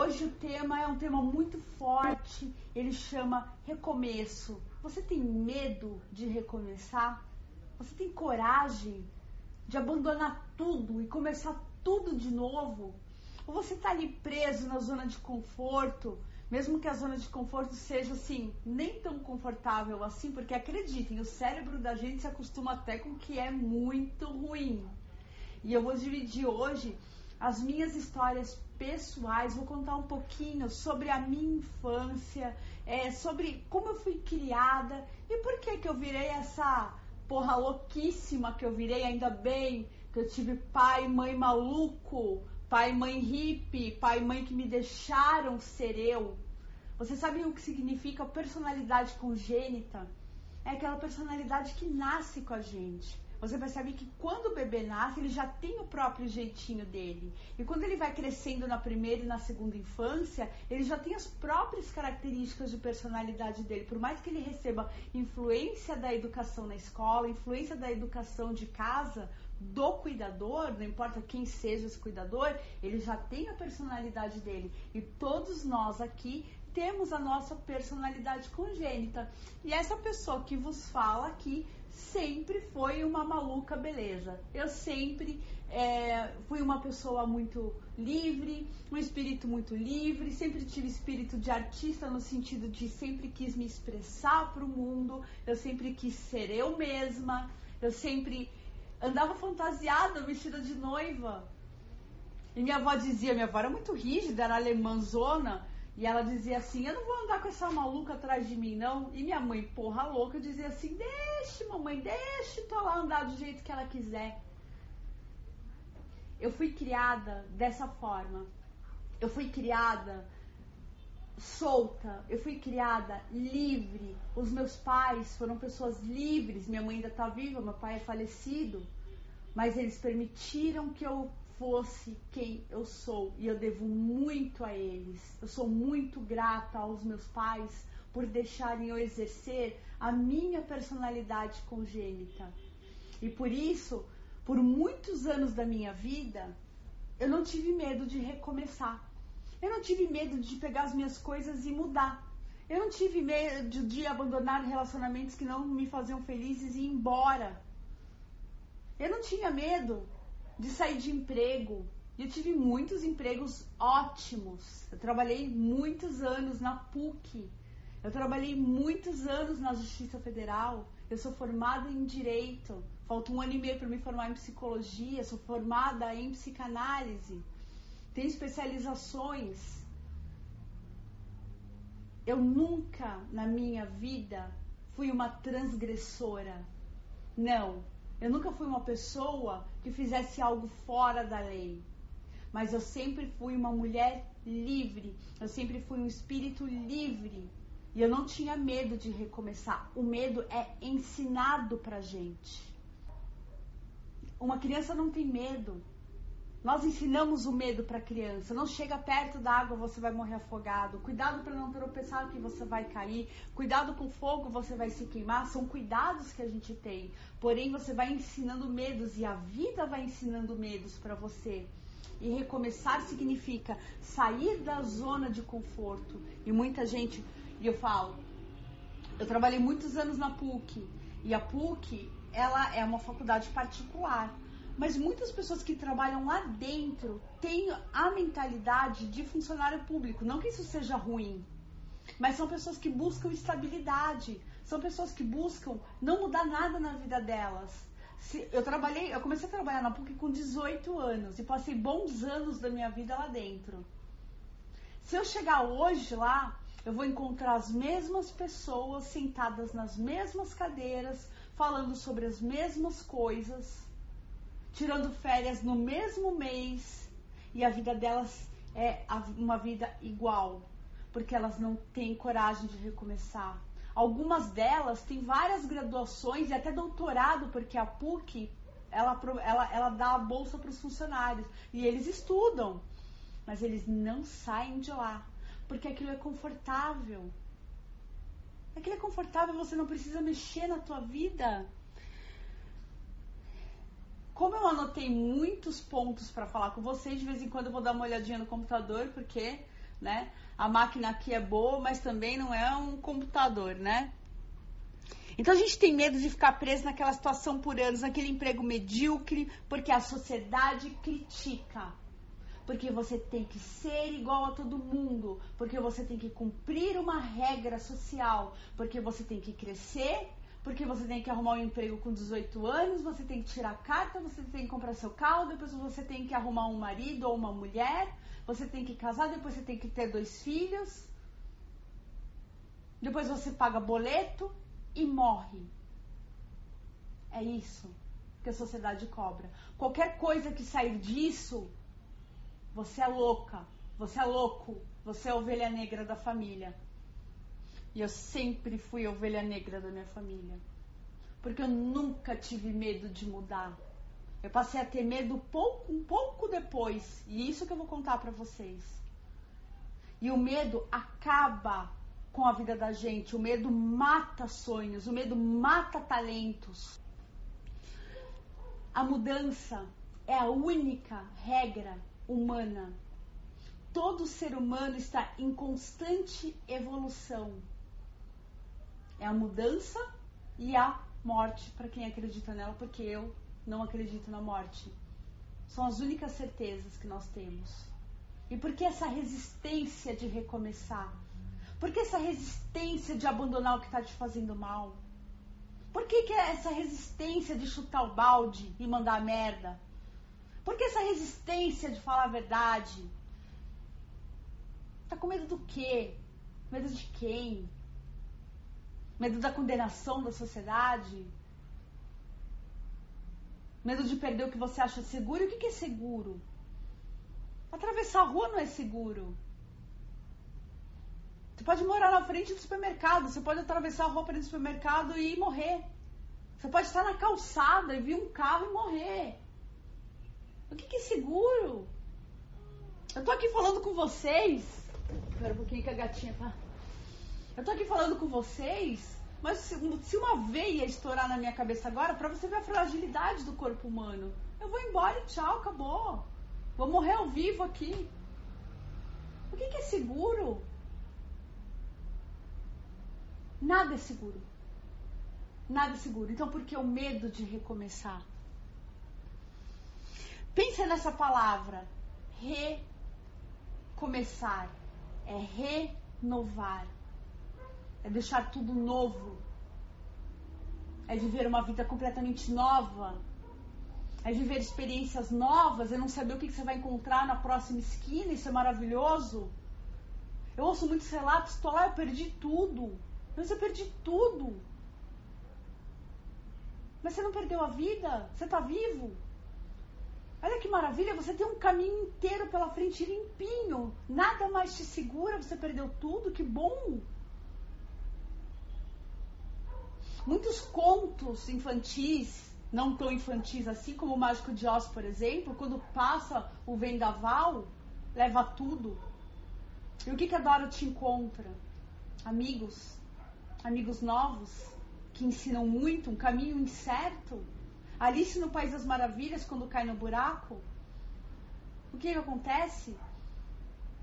Hoje o tema é um tema muito forte, ele chama recomeço. Você tem medo de recomeçar? Você tem coragem de abandonar tudo e começar tudo de novo? Ou você está ali preso na zona de conforto, mesmo que a zona de conforto seja assim, nem tão confortável assim, porque acreditem, o cérebro da gente se acostuma até com o que é muito ruim. E eu vou dividir hoje as minhas histórias pessoais, vou contar um pouquinho sobre a minha infância, é, sobre como eu fui criada e por que que eu virei essa porra louquíssima que eu virei, ainda bem que eu tive pai e mãe maluco, pai e mãe hippie, pai e mãe que me deixaram ser eu. Você sabe o que significa personalidade congênita? É aquela personalidade que nasce com a gente você percebe que quando o bebê nasce, ele já tem o próprio jeitinho dele. E quando ele vai crescendo na primeira e na segunda infância, ele já tem as próprias características de personalidade dele. Por mais que ele receba influência da educação na escola, influência da educação de casa, do cuidador, não importa quem seja esse cuidador, ele já tem a personalidade dele. E todos nós aqui temos a nossa personalidade congênita. E essa pessoa que vos fala aqui sempre foi uma maluca beleza. Eu sempre é, fui uma pessoa muito livre, um espírito muito livre, sempre tive espírito de artista no sentido de sempre quis me expressar para o mundo, eu sempre quis ser eu mesma, eu sempre andava fantasiada, vestida de noiva. E minha avó dizia, minha avó era muito rígida, era alemãzona, e ela dizia assim: Eu não vou andar com essa maluca atrás de mim, não. E minha mãe, porra louca, dizia assim: Deixe, mamãe, deixe tua lá andar do jeito que ela quiser. Eu fui criada dessa forma. Eu fui criada solta, eu fui criada livre. Os meus pais foram pessoas livres. Minha mãe ainda está viva, meu pai é falecido. Mas eles permitiram que eu fosse quem eu sou e eu devo muito a eles. Eu sou muito grata aos meus pais por deixarem eu exercer a minha personalidade congênita. E por isso, por muitos anos da minha vida, eu não tive medo de recomeçar. Eu não tive medo de pegar as minhas coisas e mudar. Eu não tive medo de abandonar relacionamentos que não me faziam felizes e ir embora. Eu não tinha medo de sair de emprego. Eu tive muitos empregos ótimos. Eu trabalhei muitos anos na PUC. Eu trabalhei muitos anos na Justiça Federal. Eu sou formada em Direito. Falta um ano e meio para me formar em Psicologia. Sou formada em Psicanálise. Tenho especializações. Eu nunca na minha vida fui uma transgressora. Não, eu nunca fui uma pessoa que fizesse algo fora da lei. Mas eu sempre fui uma mulher livre. Eu sempre fui um espírito livre. E eu não tinha medo de recomeçar. O medo é ensinado pra gente. Uma criança não tem medo. Nós ensinamos o medo para a criança. Não chega perto da água, você vai morrer afogado. Cuidado para não tropeçar que você vai cair. Cuidado com fogo, você vai se queimar. São cuidados que a gente tem. Porém, você vai ensinando medos e a vida vai ensinando medos para você. E recomeçar significa sair da zona de conforto. E muita gente, e eu falo, eu trabalhei muitos anos na PUC. E a PUC, ela é uma faculdade particular. Mas muitas pessoas que trabalham lá dentro têm a mentalidade de funcionário público. Não que isso seja ruim, mas são pessoas que buscam estabilidade. São pessoas que buscam não mudar nada na vida delas. Se, eu trabalhei, eu comecei a trabalhar na PUC com 18 anos e passei bons anos da minha vida lá dentro. Se eu chegar hoje lá, eu vou encontrar as mesmas pessoas sentadas nas mesmas cadeiras, falando sobre as mesmas coisas tirando férias no mesmo mês e a vida delas é uma vida igual, porque elas não têm coragem de recomeçar. Algumas delas têm várias graduações e até doutorado, porque a PUC ela, ela, ela dá a bolsa para os funcionários e eles estudam, mas eles não saem de lá, porque aquilo é confortável. Aquilo é confortável, você não precisa mexer na tua vida. Como eu anotei muitos pontos para falar com vocês, de vez em quando eu vou dar uma olhadinha no computador, porque né? A máquina aqui é boa, mas também não é um computador, né? Então a gente tem medo de ficar preso naquela situação por anos, naquele emprego medíocre, porque a sociedade critica. Porque você tem que ser igual a todo mundo, porque você tem que cumprir uma regra social, porque você tem que crescer, porque você tem que arrumar um emprego com 18 anos, você tem que tirar carta, você tem que comprar seu carro, depois você tem que arrumar um marido ou uma mulher, você tem que casar, depois você tem que ter dois filhos. Depois você paga boleto e morre. É isso que a sociedade cobra. Qualquer coisa que sair disso, você é louca, você é louco, você é a ovelha negra da família. E eu sempre fui a ovelha negra da minha família. Porque eu nunca tive medo de mudar. Eu passei a ter medo pouco, um pouco depois. E isso que eu vou contar para vocês. E o medo acaba com a vida da gente. O medo mata sonhos, o medo mata talentos. A mudança é a única regra humana. Todo ser humano está em constante evolução. É a mudança e a morte para quem acredita nela, porque eu não acredito na morte. São as únicas certezas que nós temos. E por que essa resistência de recomeçar? Por que essa resistência de abandonar o que está te fazendo mal? Por que, que é essa resistência de chutar o balde e mandar merda? Por que essa resistência de falar a verdade? Tá com medo do quê? Medo de quem? Medo da condenação da sociedade? Medo de perder o que você acha seguro? E o que é seguro? Atravessar a rua não é seguro. Você pode morar na frente do supermercado, você pode atravessar a rua para o supermercado e morrer. Você pode estar na calçada e vir um carro e morrer. O que, que é seguro? Eu tô aqui falando com vocês. Espera um pouquinho que a gatinha tá. Eu tô aqui falando com vocês, mas se, se uma veia estourar na minha cabeça agora, para você ver a fragilidade do corpo humano, eu vou embora e tchau, acabou. Vou morrer ao vivo aqui. O que, que é seguro? Nada é seguro. Nada é seguro. Então, por que o medo de recomeçar? Pensa nessa palavra. Recomeçar. É renovar. É deixar tudo novo. É viver uma vida completamente nova. É viver experiências novas. É não saber o que você vai encontrar na próxima esquina. Isso é maravilhoso. Eu ouço muitos relatos. Estou lá, eu perdi tudo. Mas eu perdi tudo. Mas você não perdeu a vida? Você está vivo? Olha que maravilha, você tem um caminho inteiro pela frente limpinho. Nada mais te segura, você perdeu tudo, que bom. Muitos contos infantis, não tão infantis assim, como o Mágico de Oz, por exemplo, quando passa o vendaval, leva tudo. E o que, que a te encontra? Amigos, amigos novos que ensinam muito, um caminho incerto. Alice no País das Maravilhas, quando cai no buraco, o que, que acontece?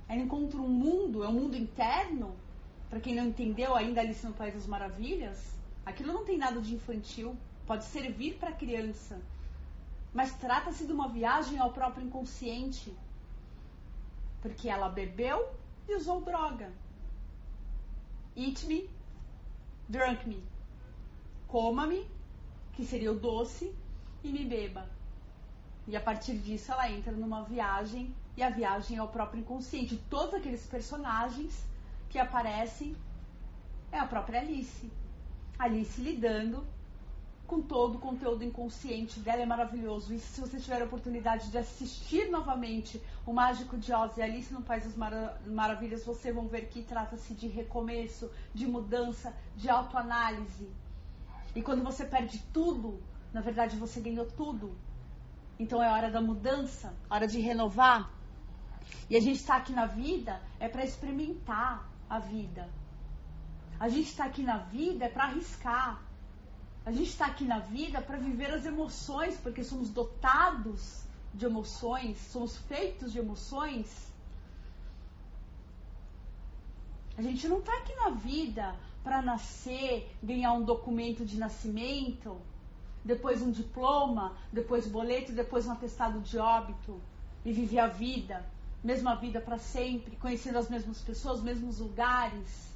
Ela encontra um mundo, é um mundo interno. Para quem não entendeu ainda Alice no País das Maravilhas, aquilo não tem nada de infantil, pode servir para criança. Mas trata-se de uma viagem ao próprio inconsciente. Porque ela bebeu e usou droga. Eat me, drunk me. Coma-me, que seria o doce, e me beba. E a partir disso ela entra numa viagem, e a viagem é o próprio inconsciente. Todos aqueles personagens que aparecem é a própria Alice. Alice lidando com todo o conteúdo inconsciente dela é maravilhoso. E se você tiver a oportunidade de assistir novamente o Mágico de Oz e Alice no País das Mara Maravilhas, vocês vão ver que trata-se de recomeço, de mudança, de autoanálise. E quando você perde tudo, na verdade você ganhou tudo. Então é hora da mudança, hora de renovar. E a gente está aqui na vida é para experimentar a vida. A gente está aqui na vida é para arriscar, a gente está aqui na vida para viver as emoções, porque somos dotados de emoções, somos feitos de emoções. A gente não está aqui na vida para nascer, ganhar um documento de nascimento, depois um diploma, depois boleto, depois um atestado de óbito e viver a vida, mesma vida para sempre, conhecendo as mesmas pessoas, os mesmos lugares.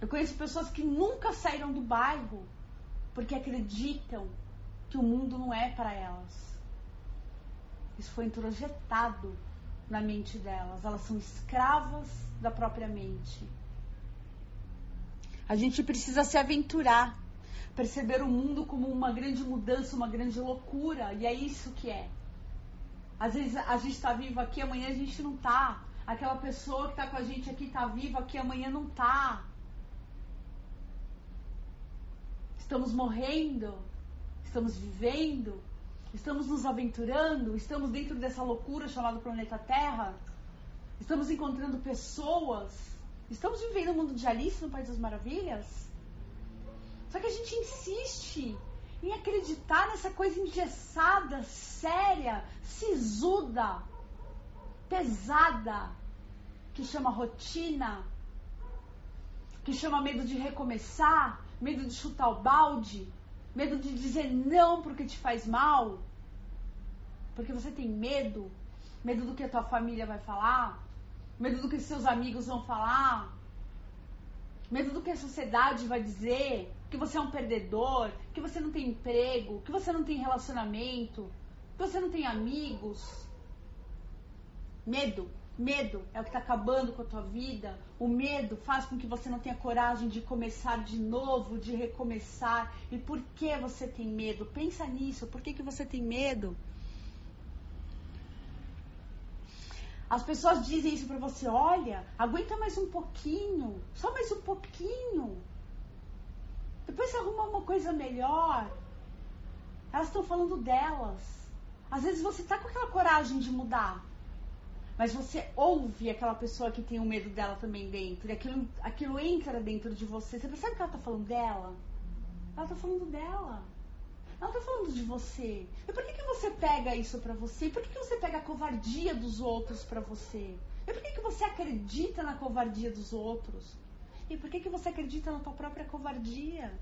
Eu conheço pessoas que nunca saíram do bairro porque acreditam que o mundo não é para elas. Isso foi introjetado na mente delas. Elas são escravas da própria mente. A gente precisa se aventurar, perceber o mundo como uma grande mudança, uma grande loucura, e é isso que é. Às vezes a gente está vivo aqui, amanhã a gente não está. Aquela pessoa que está com a gente aqui está viva aqui, amanhã não está. Estamos morrendo, estamos vivendo, Estamos nos aventurando? Estamos dentro dessa loucura chamada planeta Terra? Estamos encontrando pessoas? Estamos vivendo o mundo de Alice no País das Maravilhas? Só que a gente insiste em acreditar nessa coisa engessada, séria, sisuda, pesada, que chama rotina, que chama medo de recomeçar, medo de chutar o balde, medo de dizer não porque te faz mal, porque você tem medo, medo do que a tua família vai falar, medo do que seus amigos vão falar, medo do que a sociedade vai dizer, que você é um perdedor, que você não tem emprego, que você não tem relacionamento, que você não tem amigos. Medo. Medo é o que está acabando com a tua vida. O medo faz com que você não tenha coragem de começar de novo, de recomeçar. E por que você tem medo? Pensa nisso. Por que, que você tem medo? As pessoas dizem isso para você: olha, aguenta mais um pouquinho, só mais um pouquinho. Depois você arruma uma coisa melhor. Elas estão falando delas. Às vezes você tá com aquela coragem de mudar. Mas você ouve aquela pessoa que tem o medo dela também dentro. E aquilo, aquilo entra dentro de você. Você percebe que ela está falando dela? Ela está falando dela. Ela está falando de você. E por que, que você pega isso para você? E por que, que você pega a covardia dos outros para você? E por que, que você acredita na covardia dos outros? E por que, que você acredita na tua própria covardia?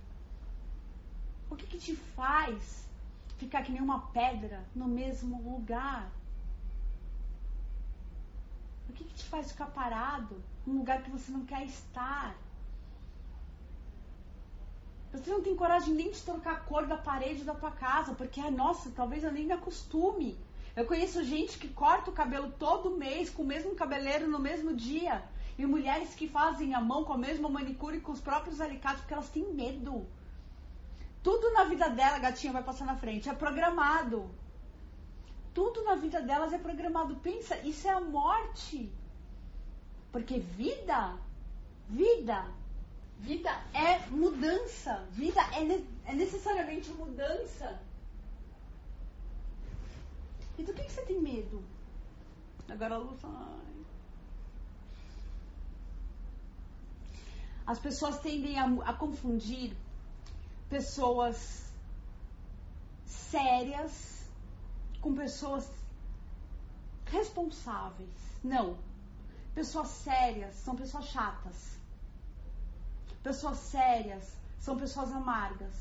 O que, que te faz ficar que nem uma pedra no mesmo lugar? O que, que te faz ficar parado num lugar que você não quer estar? Você não tem coragem nem de trocar a cor da parede da tua casa, porque, ah, nossa, talvez eu nem me acostume. Eu conheço gente que corta o cabelo todo mês com o mesmo cabeleireiro no mesmo dia. E mulheres que fazem a mão com a mesma manicure e com os próprios alicates, porque elas têm medo. Tudo na vida dela, gatinha, vai passar na frente. É programado. Tudo na vida delas é programado. Pensa, isso é a morte. Porque vida, vida, vida é mudança. Vida é, ne é necessariamente mudança. E do que, que você tem medo? Agora a luz. Ai. As pessoas tendem a, a confundir pessoas sérias com pessoas responsáveis. Não. Pessoas sérias são pessoas chatas. Pessoas sérias são pessoas amargas.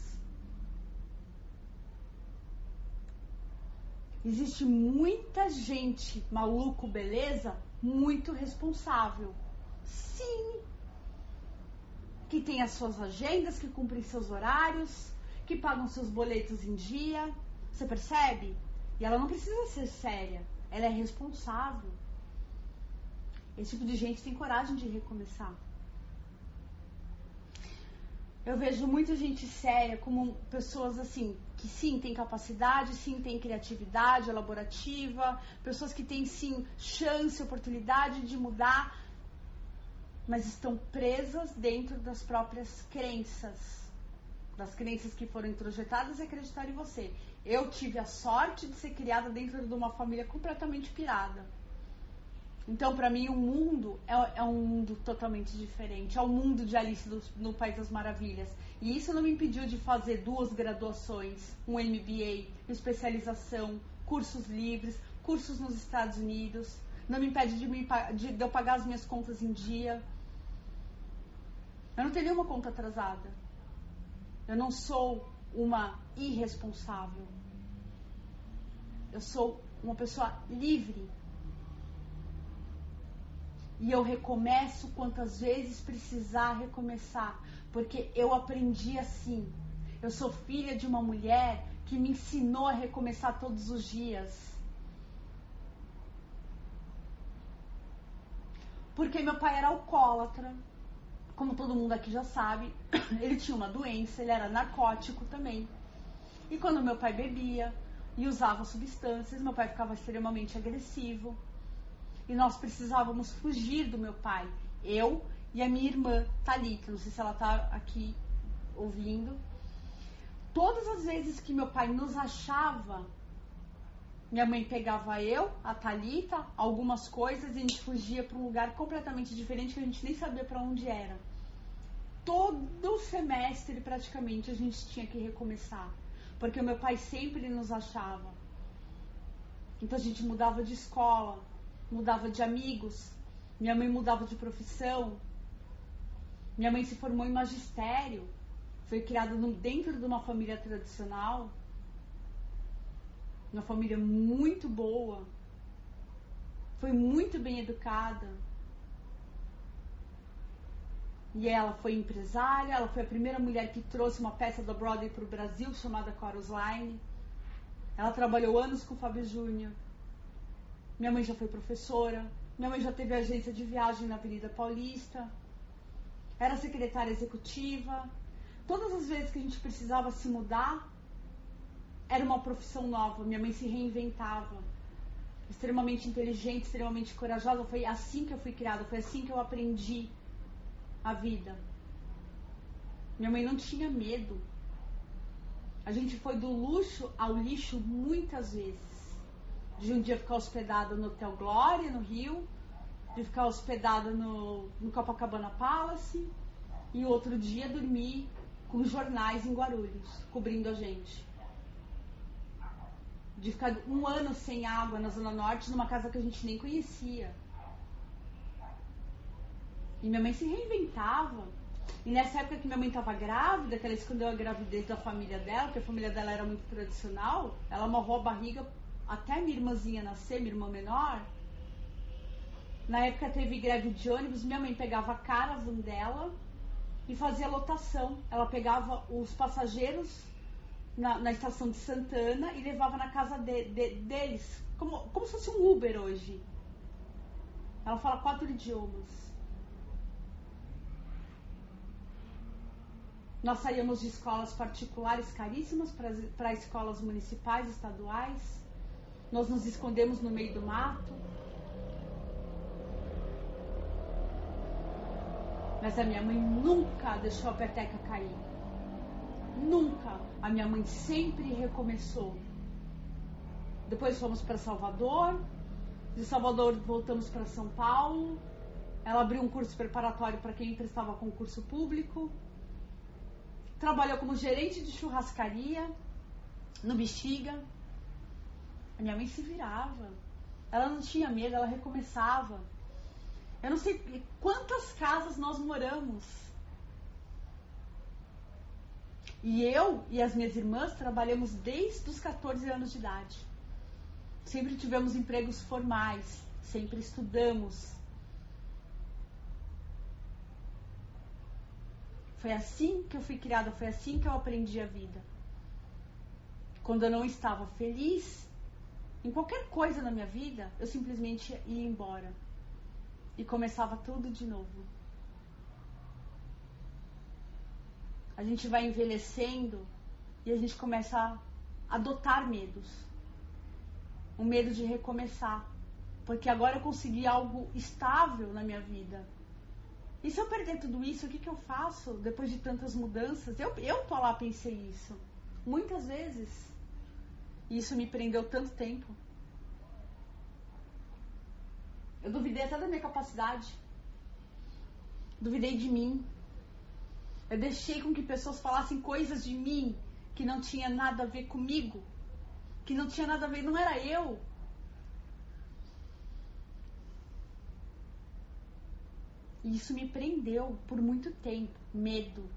Existe muita gente maluco, beleza? Muito responsável. Sim. Que tem as suas agendas, que cumprem seus horários, que pagam seus boletos em dia. Você percebe? E ela não precisa ser séria, ela é responsável. Esse tipo de gente tem coragem de recomeçar. Eu vejo muita gente séria como pessoas assim, que sim tem capacidade, sim tem criatividade elaborativa, pessoas que têm sim chance, oportunidade de mudar, mas estão presas dentro das próprias crenças, das crenças que foram introjetadas e acreditar em você. Eu tive a sorte de ser criada dentro de uma família completamente pirada. Então, para mim, o mundo é, é, um mundo totalmente diferente. É o mundo de Alice do, no País das Maravilhas. E isso não me impediu de fazer duas graduações, um MBA, especialização, cursos livres, cursos nos Estados Unidos. Não me impede de, me, de, de eu pagar as minhas contas em dia. Eu não tenho nenhuma conta atrasada. Eu não sou uma irresponsável. Eu sou uma pessoa livre. E eu recomeço quantas vezes precisar recomeçar, porque eu aprendi assim. Eu sou filha de uma mulher que me ensinou a recomeçar todos os dias. Porque meu pai era alcoólatra, como todo mundo aqui já sabe. Ele tinha uma doença, ele era narcótico também. E quando meu pai bebia e usava substâncias, meu pai ficava extremamente agressivo. E nós precisávamos fugir do meu pai. Eu e a minha irmã, Thalita. Não sei se ela está aqui ouvindo. Todas as vezes que meu pai nos achava, minha mãe pegava eu, a Talita, algumas coisas e a gente fugia para um lugar completamente diferente que a gente nem sabia para onde era. Todo semestre praticamente a gente tinha que recomeçar, porque o meu pai sempre nos achava. Então a gente mudava de escola, mudava de amigos, minha mãe mudava de profissão. Minha mãe se formou em magistério, foi criada dentro de uma família tradicional uma família muito boa, foi muito bem educada. E ela foi empresária, ela foi a primeira mulher que trouxe uma peça da Broadway para o Brasil chamada Chorus Line. Ela trabalhou anos com o Fábio Júnior. Minha mãe já foi professora. Minha mãe já teve agência de viagem na Avenida Paulista. Era secretária executiva. Todas as vezes que a gente precisava se mudar, era uma profissão nova, minha mãe se reinventava. Extremamente inteligente, extremamente corajosa. Foi assim que eu fui criada, foi assim que eu aprendi a vida. Minha mãe não tinha medo. A gente foi do luxo ao lixo muitas vezes. De um dia ficar hospedada no Hotel Glória, no Rio, de ficar hospedada no, no Copacabana Palace, e outro dia dormir com jornais em Guarulhos, cobrindo a gente de ficar um ano sem água na Zona Norte, numa casa que a gente nem conhecia. E minha mãe se reinventava. E nessa época que minha mãe estava grávida, que ela escondeu a gravidez da família dela, porque a família dela era muito tradicional, ela amarrou a barriga até minha irmãzinha nascer, minha irmã menor. Na época teve greve de ônibus, minha mãe pegava a caravan dela e fazia lotação. Ela pegava os passageiros na, na, estação de Santana e levava na casa de, de, deles, como, como se fosse um Uber hoje. Ela fala quatro idiomas. Nós saíamos de escolas particulares caríssimas para escolas municipais, estaduais. Nós nos escondemos no meio do mato. Mas a minha mãe nunca deixou a peteca cair. Nunca. A minha mãe sempre recomeçou. Depois fomos para Salvador. De Salvador voltamos para São Paulo. Ela abriu um curso preparatório para quem prestava concurso público. Trabalhou como gerente de churrascaria no Bexiga. A minha mãe se virava. Ela não tinha medo, ela recomeçava. Eu não sei quantas casas nós moramos e eu e as minhas irmãs trabalhamos desde os 14 anos de idade. Sempre tivemos empregos formais, sempre estudamos. Foi assim que eu fui criada, foi assim que eu aprendi a vida. Quando eu não estava feliz em qualquer coisa na minha vida, eu simplesmente ia embora e começava tudo de novo. A gente vai envelhecendo e a gente começa a adotar medos. O medo de recomeçar. Porque agora eu consegui algo estável na minha vida. E se eu perder tudo isso, o que, que eu faço depois de tantas mudanças? Eu, eu tô lá, pensei isso. Muitas vezes. E isso me prendeu tanto tempo. Eu duvidei até da minha capacidade. Duvidei de mim. Eu deixei com que pessoas falassem coisas de mim que não tinha nada a ver comigo, que não tinha nada a ver, não era eu. E isso me prendeu por muito tempo. Medo.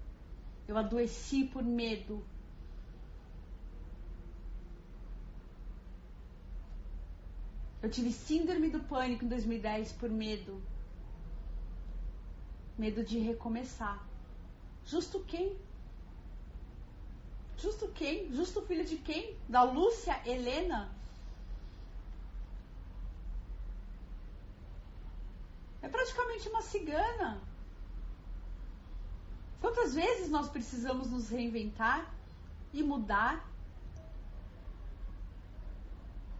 Eu adoeci por medo. Eu tive síndrome do pânico em 2010 por medo. Medo de recomeçar. Justo quem? Justo quem? Justo filho de quem? Da Lúcia Helena? É praticamente uma cigana. Quantas vezes nós precisamos nos reinventar e mudar?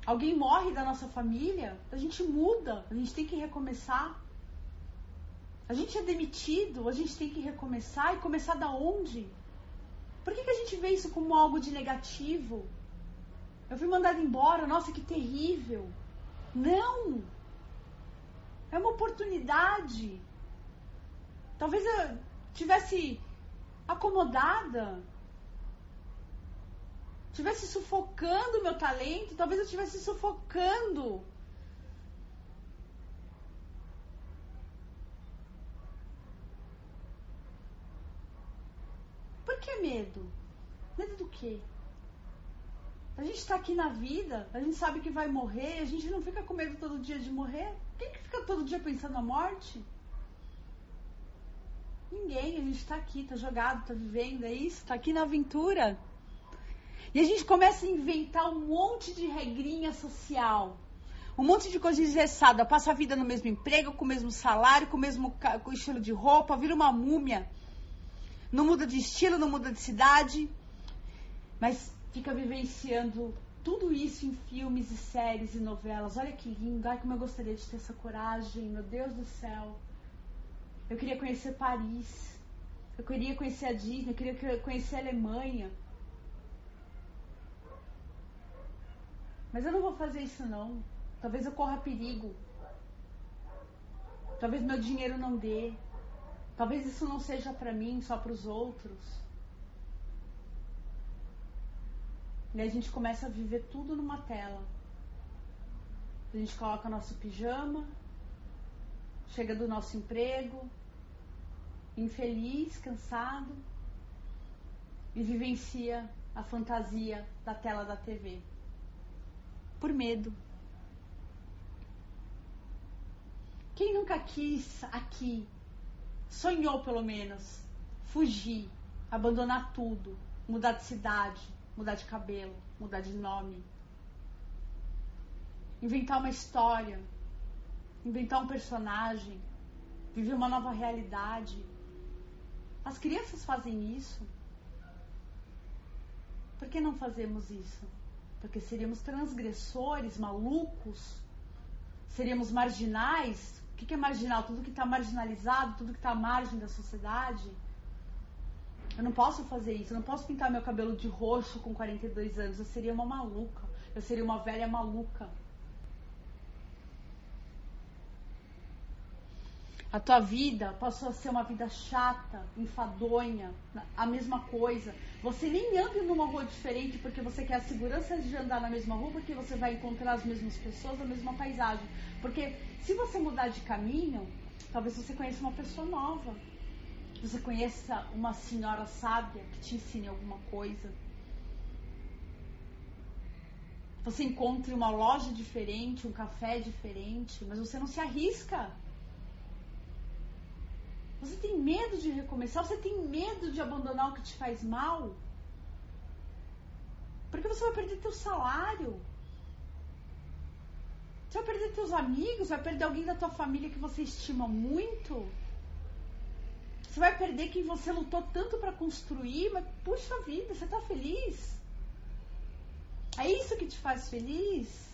Alguém morre da nossa família, a gente muda, a gente tem que recomeçar. A gente é demitido, a gente tem que recomeçar e começar da onde? Por que, que a gente vê isso como algo de negativo? Eu fui mandado embora, nossa, que terrível. Não! É uma oportunidade. Talvez eu tivesse acomodada, tivesse sufocando o meu talento, talvez eu estivesse sufocando. Por que medo? Medo do quê? A gente está aqui na vida, a gente sabe que vai morrer, a gente não fica com medo todo dia de morrer. Quem que fica todo dia pensando na morte? Ninguém, a gente está aqui, está jogado, está vivendo, é isso, está aqui na aventura. E a gente começa a inventar um monte de regrinha social. Um monte de coisa engessada. Passa a vida no mesmo emprego, com o mesmo salário, com o mesmo estilo de roupa, vira uma múmia. Não muda de estilo, não muda de cidade. Mas fica vivenciando tudo isso em filmes e séries e novelas. Olha que lindo, ai como eu gostaria de ter essa coragem, meu Deus do céu. Eu queria conhecer Paris, eu queria conhecer a Disney, eu queria conhecer a Alemanha. Mas eu não vou fazer isso não. Talvez eu corra perigo. Talvez meu dinheiro não dê. Talvez isso não seja para mim, só para os outros. E a gente começa a viver tudo numa tela. A gente coloca nosso pijama, chega do nosso emprego, infeliz, cansado, e vivencia a fantasia da tela da TV. Por medo. Quem nunca quis aqui, sonhou pelo menos, fugir, abandonar tudo, mudar de cidade, mudar de cabelo, mudar de nome, inventar uma história, inventar um personagem, viver uma nova realidade. As crianças fazem isso. Por que não fazemos isso? Porque seríamos transgressores, malucos, seríamos marginais. O que é marginal? Tudo que está marginalizado, tudo que está à margem da sociedade. Eu não posso fazer isso, eu não posso pintar meu cabelo de roxo com 42 anos. Eu seria uma maluca. Eu seria uma velha maluca. A tua vida passou a ser uma vida chata, enfadonha, a mesma coisa. Você nem anda numa rua diferente porque você quer a segurança de andar na mesma rua, porque você vai encontrar as mesmas pessoas, a mesma paisagem. Porque se você mudar de caminho, talvez você conheça uma pessoa nova você conheça uma senhora sábia que te ensine alguma coisa. Você encontre uma loja diferente, um café diferente, mas você não se arrisca. Você tem medo de recomeçar, você tem medo de abandonar o que te faz mal. Porque você vai perder teu salário. Você vai perder teus amigos, vai perder alguém da tua família que você estima muito. Você vai perder quem você lutou tanto para construir, mas puxa vida, você tá feliz? É isso que te faz feliz?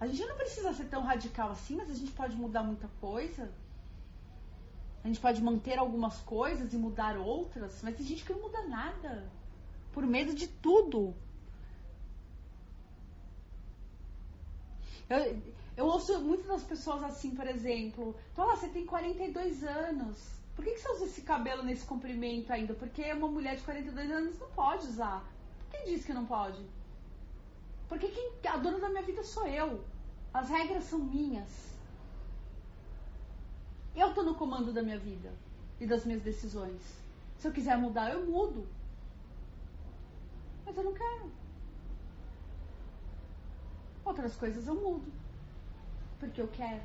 A gente não precisa ser tão radical assim, mas a gente pode mudar muita coisa. A gente pode manter algumas coisas e mudar outras, mas tem gente que não muda nada. Por medo de tudo. Eu, eu ouço muitas das pessoas assim, por exemplo, então você tem 42 anos. Por que, que você usa esse cabelo nesse comprimento ainda? Porque uma mulher de 42 anos não pode usar. Quem disse que não pode? Porque quem, a dona da minha vida sou eu. As regras são minhas. Eu tô no comando da minha vida e das minhas decisões. Se eu quiser mudar, eu mudo. Mas eu não quero. Outras coisas eu mudo. Porque eu quero.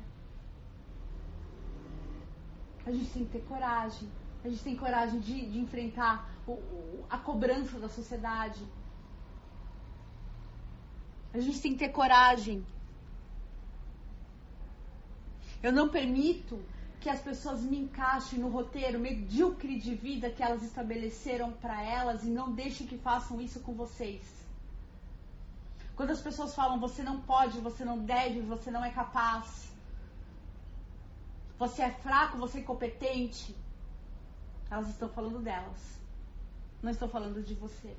A gente tem que ter coragem. A gente tem coragem de, de enfrentar o, o, a cobrança da sociedade. A gente tem que ter coragem. Eu não permito que as pessoas me encaixem no roteiro medíocre de vida que elas estabeleceram para elas e não deixem que façam isso com vocês. Quando as pessoas falam você não pode, você não deve, você não é capaz, você é fraco, você é incompetente, elas estão falando delas, não estão falando de você.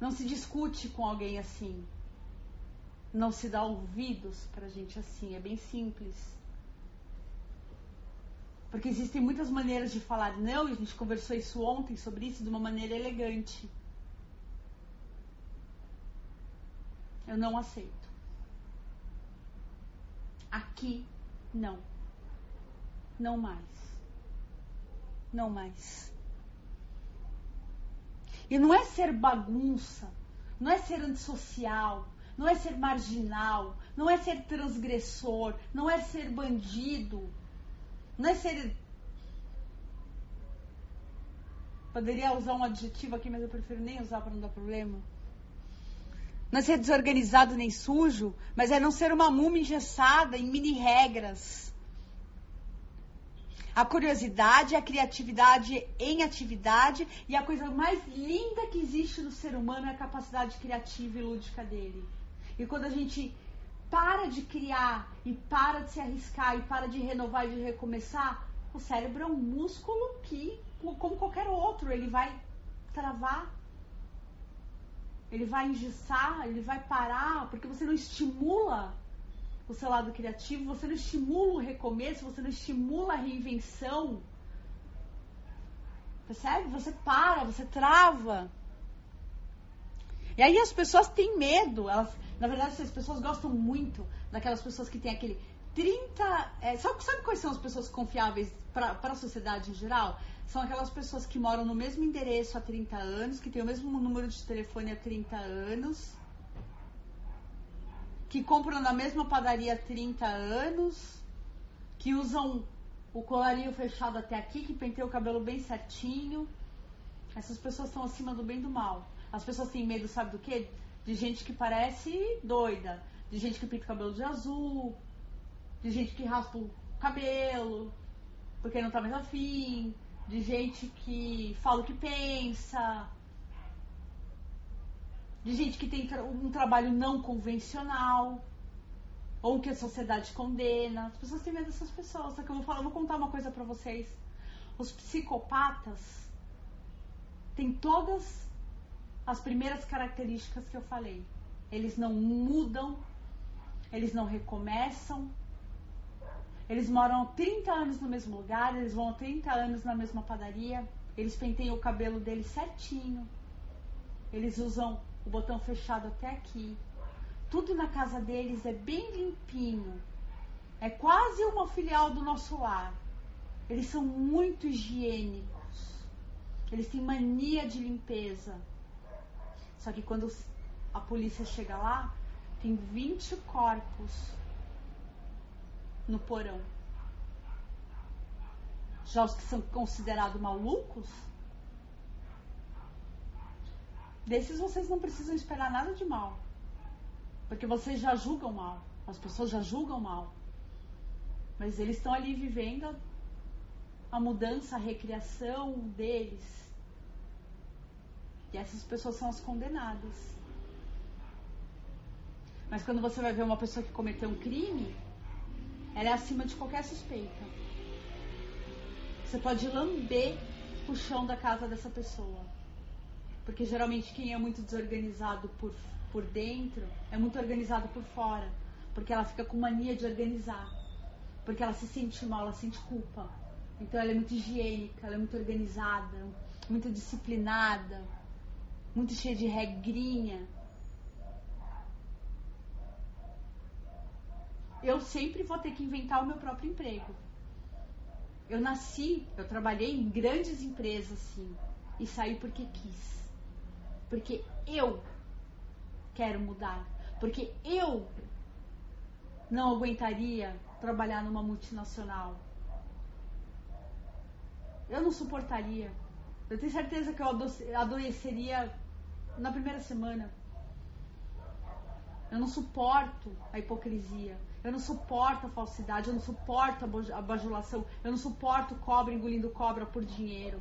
Não se discute com alguém assim. Não se dá ouvidos pra gente assim. É bem simples. Porque existem muitas maneiras de falar não, e a gente conversou isso ontem sobre isso de uma maneira elegante. Eu não aceito. Aqui, não. Não mais. Não mais. E não é ser bagunça, não é ser antissocial, não é ser marginal, não é ser transgressor, não é ser bandido, não é ser. Poderia usar um adjetivo aqui, mas eu prefiro nem usar para não dar problema. Não é ser desorganizado nem sujo, mas é não ser uma múmia engessada em mini regras. A curiosidade, a criatividade em atividade e a coisa mais linda que existe no ser humano é a capacidade criativa e lúdica dele. E quando a gente para de criar e para de se arriscar e para de renovar e de recomeçar, o cérebro é um músculo que, como qualquer outro, ele vai travar, ele vai engessar, ele vai parar, porque você não estimula o seu lado criativo, você não estimula o recomeço, você não estimula a reinvenção. Percebe? Você para, você trava. E aí as pessoas têm medo, elas na verdade, as pessoas gostam muito daquelas pessoas que têm aquele 30. É, sabe, sabe quais são as pessoas confiáveis para a sociedade em geral? São aquelas pessoas que moram no mesmo endereço há 30 anos, que têm o mesmo número de telefone há 30 anos, que compram na mesma padaria há 30 anos, que usam o colarinho fechado até aqui, que penteiam o cabelo bem certinho. Essas pessoas estão acima do bem e do mal. As pessoas têm medo, sabe do quê? de gente que parece doida, de gente que pinta o cabelo de azul, de gente que raspa o cabelo porque não tá mais afim, de gente que fala o que pensa, de gente que tem um trabalho não convencional ou que a sociedade condena. As pessoas têm medo dessas pessoas. Só que eu vou falar, eu vou contar uma coisa para vocês. Os psicopatas têm todas as primeiras características que eu falei. Eles não mudam, eles não recomeçam, eles moram 30 anos no mesmo lugar, eles vão 30 anos na mesma padaria, eles penteiam o cabelo deles certinho, eles usam o botão fechado até aqui. Tudo na casa deles é bem limpinho. É quase uma filial do nosso lar. Eles são muito higiênicos. Eles têm mania de limpeza. Só que quando a polícia chega lá, tem 20 corpos no porão. Já os que são considerados malucos, desses vocês não precisam esperar nada de mal. Porque vocês já julgam mal. As pessoas já julgam mal. Mas eles estão ali vivendo a mudança, a recriação deles. E essas pessoas são as condenadas. Mas quando você vai ver uma pessoa que cometeu um crime, ela é acima de qualquer suspeita. Você pode lamber o chão da casa dessa pessoa. Porque geralmente quem é muito desorganizado por, por dentro é muito organizado por fora. Porque ela fica com mania de organizar. Porque ela se sente mal, ela sente culpa. Então ela é muito higiênica, ela é muito organizada, muito disciplinada muito cheia de regrinha. Eu sempre vou ter que inventar o meu próprio emprego. Eu nasci, eu trabalhei em grandes empresas, sim, e saí porque quis. Porque eu quero mudar. Porque eu não aguentaria trabalhar numa multinacional. Eu não suportaria. Eu tenho certeza que eu adoeceria na primeira semana. Eu não suporto a hipocrisia. Eu não suporto a falsidade. Eu não suporto a bajulação. Eu não suporto cobra engolindo cobra por dinheiro.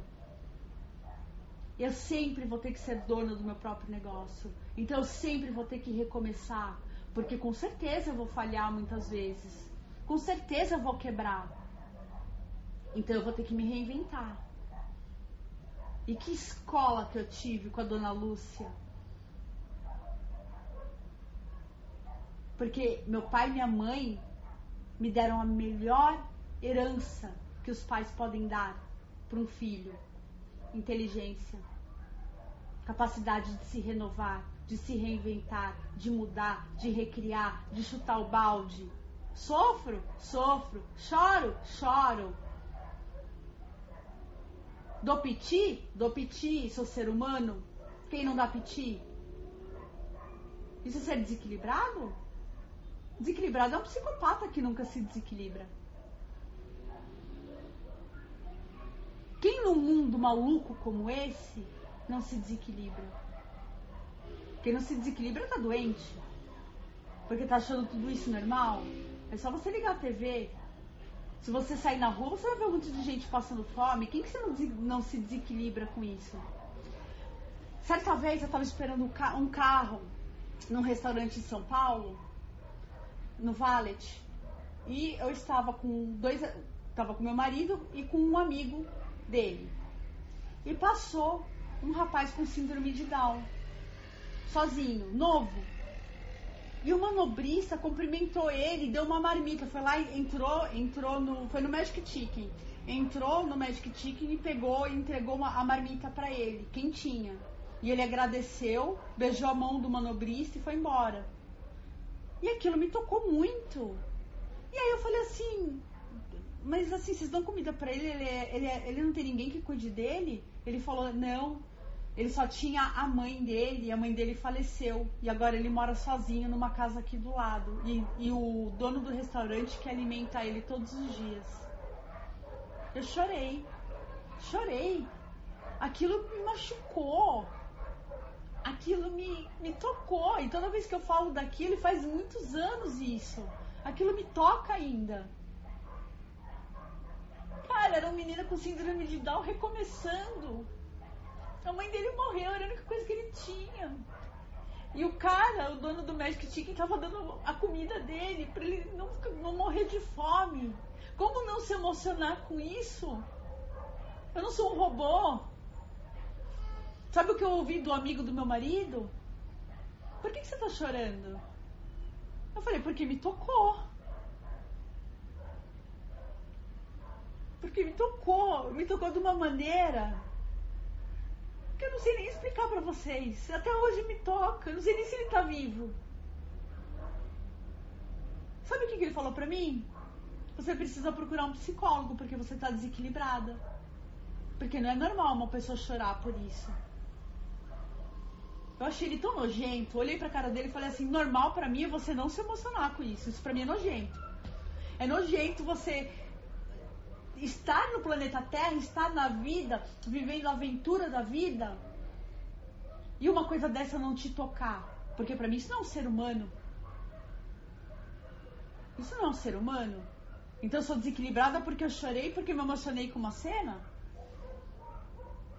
Eu sempre vou ter que ser dona do meu próprio negócio. Então eu sempre vou ter que recomeçar. Porque com certeza eu vou falhar muitas vezes. Com certeza eu vou quebrar. Então eu vou ter que me reinventar. E que escola que eu tive com a dona Lúcia. Porque meu pai e minha mãe me deram a melhor herança que os pais podem dar para um filho: inteligência, capacidade de se renovar, de se reinventar, de mudar, de recriar, de chutar o balde. Sofro, sofro, choro, choro. Dou piti? Dou piti, sou ser humano. Quem não dá piti? Isso é ser desequilibrado? Desequilibrado é um psicopata que nunca se desequilibra. Quem num mundo maluco como esse não se desequilibra? Quem não se desequilibra tá doente. Porque tá achando tudo isso normal. É só você ligar a TV. Se você sair na rua, você vai ver um monte de gente passando fome. Quem que você não, não se desequilibra com isso? Certa vez eu estava esperando um carro num restaurante em São Paulo no Valet. E eu estava com dois. Estava com meu marido e com um amigo dele. E passou um rapaz com síndrome de Down. Sozinho, novo. E o manobrista cumprimentou ele, deu uma marmita. Foi lá, entrou, entrou no. Foi no Magic Chicken. Entrou no Magic Chicken e pegou e entregou uma, a marmita para ele, quentinha. E ele agradeceu, beijou a mão do manobrista e foi embora. E aquilo me tocou muito. E aí eu falei assim, mas assim, vocês dão comida para ele, ele, é, ele, é, ele não tem ninguém que cuide dele? Ele falou, não, ele só tinha a mãe dele, e a mãe dele faleceu. E agora ele mora sozinho numa casa aqui do lado. E, e o dono do restaurante que alimenta ele todos os dias. Eu chorei. Chorei. Aquilo me machucou aquilo me, me tocou. E toda vez que eu falo daquilo, faz muitos anos isso, aquilo me toca ainda. Cara, era um menino com síndrome de Down recomeçando. A mãe dele morreu, era a única coisa que ele tinha. E o cara, o dono do Magic Chicken, tava dando a comida dele para ele não, não morrer de fome. Como não se emocionar com isso? Eu não sou um robô. Sabe o que eu ouvi do amigo do meu marido? Por que, que você está chorando? Eu falei, porque me tocou. Porque me tocou, me tocou de uma maneira que eu não sei nem explicar para vocês. Até hoje me toca, eu não sei nem se ele está vivo. Sabe o que, que ele falou para mim? Você precisa procurar um psicólogo porque você está desequilibrada. Porque não é normal uma pessoa chorar por isso. Eu achei ele tão nojento. Olhei pra cara dele e falei assim: normal para mim é você não se emocionar com isso. Isso pra mim é nojento. É nojento você estar no planeta Terra, estar na vida, vivendo a aventura da vida e uma coisa dessa não te tocar. Porque para mim isso não é um ser humano. Isso não é um ser humano. Então eu sou desequilibrada porque eu chorei, porque me emocionei com uma cena?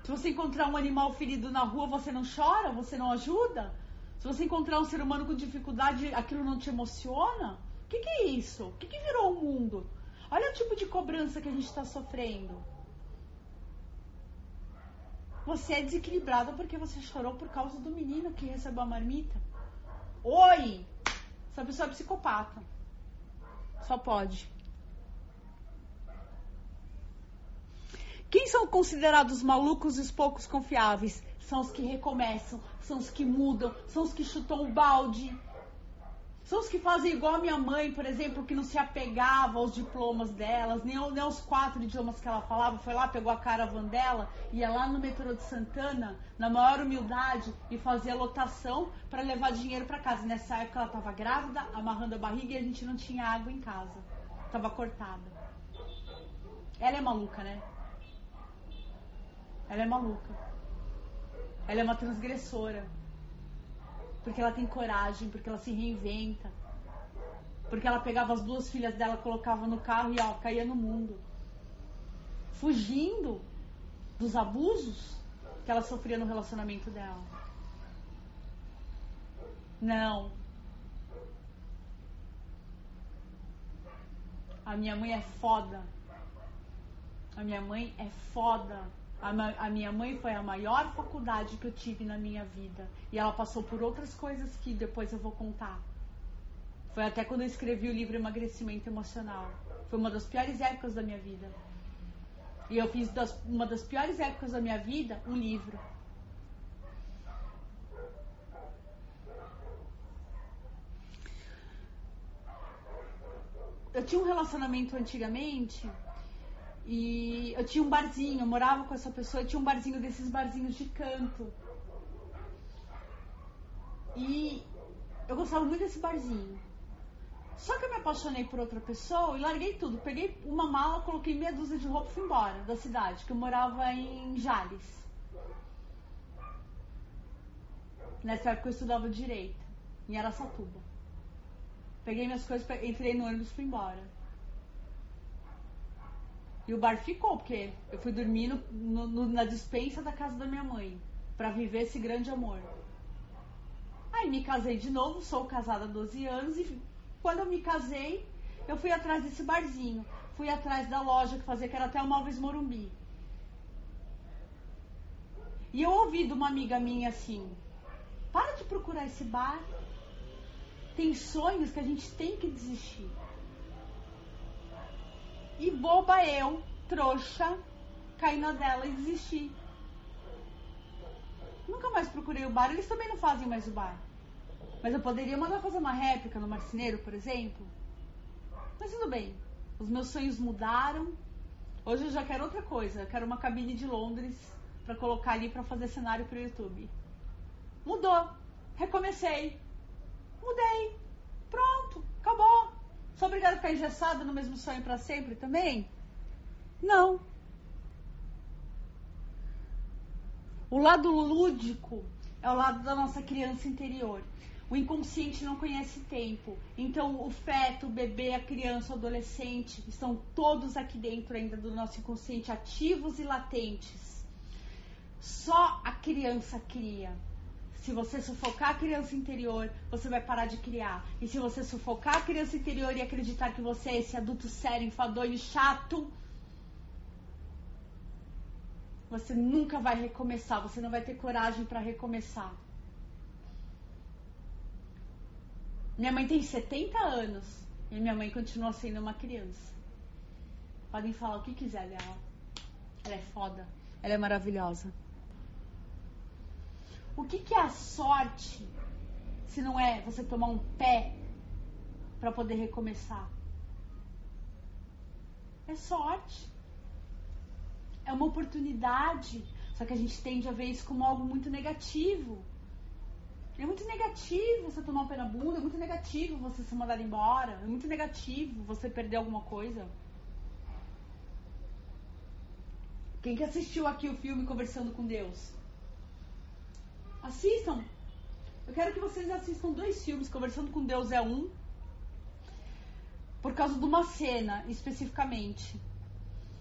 Se você encontrar um animal ferido na rua, você não chora? Você não ajuda? Se você encontrar um ser humano com dificuldade, aquilo não te emociona? O que, que, é isso? O que, que virou o mundo? Olha o tipo de cobrança que a gente está sofrendo. Você é desequilibrada porque você chorou por causa do menino que recebeu a marmita. Oi! Essa pessoa é psicopata. Só pode. Quem são considerados malucos e os poucos confiáveis? São os que recomeçam, são os que mudam, são os que chutam o balde, São os que fazem igual a minha mãe, por exemplo, que não se apegava aos diplomas delas, nem, nem aos quatro idiomas que ela falava. Foi lá, pegou a caravan dela, ia lá no metrô de Santana, na maior humildade, e fazia lotação para levar dinheiro para casa. Nessa época ela estava grávida, amarrando a barriga e a gente não tinha água em casa. Estava cortada. Ela é maluca, né? Ela é maluca. Ela é uma transgressora porque ela tem coragem, porque ela se reinventa. Porque ela pegava as duas filhas dela, colocava no carro e ó, caía no mundo. Fugindo dos abusos que ela sofria no relacionamento dela. Não. A minha mãe é foda. A minha mãe é foda. A, a, minha mãe foi a maior faculdade que eu tive na minha vida. E ela passou por outras coisas que depois eu vou contar. Foi até quando eu escrevi o livro Emagrecimento Emocional. Foi uma das piores épocas da minha vida. E eu fiz das, uma das piores épocas da minha vida um livro. Eu tinha um relacionamento antigamente e eu tinha um barzinho, eu morava com essa pessoa, tinha um barzinho desses barzinhos de canto. E eu gostava muito desse barzinho. Só que eu me apaixonei por outra pessoa e larguei tudo. Peguei uma mala, coloquei meia dúzia de roupa e fui embora da cidade, que eu morava em Jales. Nessa época eu estudava direito, em Aracatuba. Peguei minhas coisas, entrei no ônibus e fui embora. E o bar ficou, porque eu fui dormir no, no, na dispensa da casa da minha mãe, para viver esse grande amor. Aí me casei de novo, sou casada há 12 anos, e quando eu me casei, eu fui atrás desse barzinho. Fui atrás da loja que fazia, que era até o Móveis Morumbi. E eu ouvi de uma amiga minha assim: para de procurar esse bar. Tem sonhos que a gente tem que desistir. E boba eu, trouxa, caí na dela e desisti. Nunca mais procurei o bar, eles também não fazem mais o bar. Mas eu poderia mandar fazer uma réplica no marceneiro, por exemplo. Mas tudo bem. Os meus sonhos mudaram. Hoje eu já quero outra coisa. Eu quero uma cabine de Londres para colocar ali para fazer cenário para o YouTube. Mudou. Recomecei. Mudei. Pronto. Acabou. Sou obrigada a ficar engessada no mesmo sonho para sempre também? Não. O lado lúdico é o lado da nossa criança interior. O inconsciente não conhece tempo. Então, o feto, o bebê, a criança, o adolescente estão todos aqui dentro ainda do nosso inconsciente, ativos e latentes. Só a criança cria. Se você sufocar a criança interior, você vai parar de criar. E se você sufocar a criança interior e acreditar que você é esse adulto sério, enfadonho chato, você nunca vai recomeçar, você não vai ter coragem para recomeçar. Minha mãe tem 70 anos e minha mãe continua sendo uma criança. Podem falar o que quiser dela. Ela é foda, ela é maravilhosa. O que, que é a sorte se não é você tomar um pé para poder recomeçar? É sorte. É uma oportunidade. Só que a gente tende a ver isso como algo muito negativo. É muito negativo você tomar um pé na bunda, é muito negativo você ser mandado embora, é muito negativo você perder alguma coisa. Quem que assistiu aqui o filme Conversando com Deus? Assistam. Eu quero que vocês assistam dois filmes. Conversando com Deus é um. Por causa de uma cena, especificamente.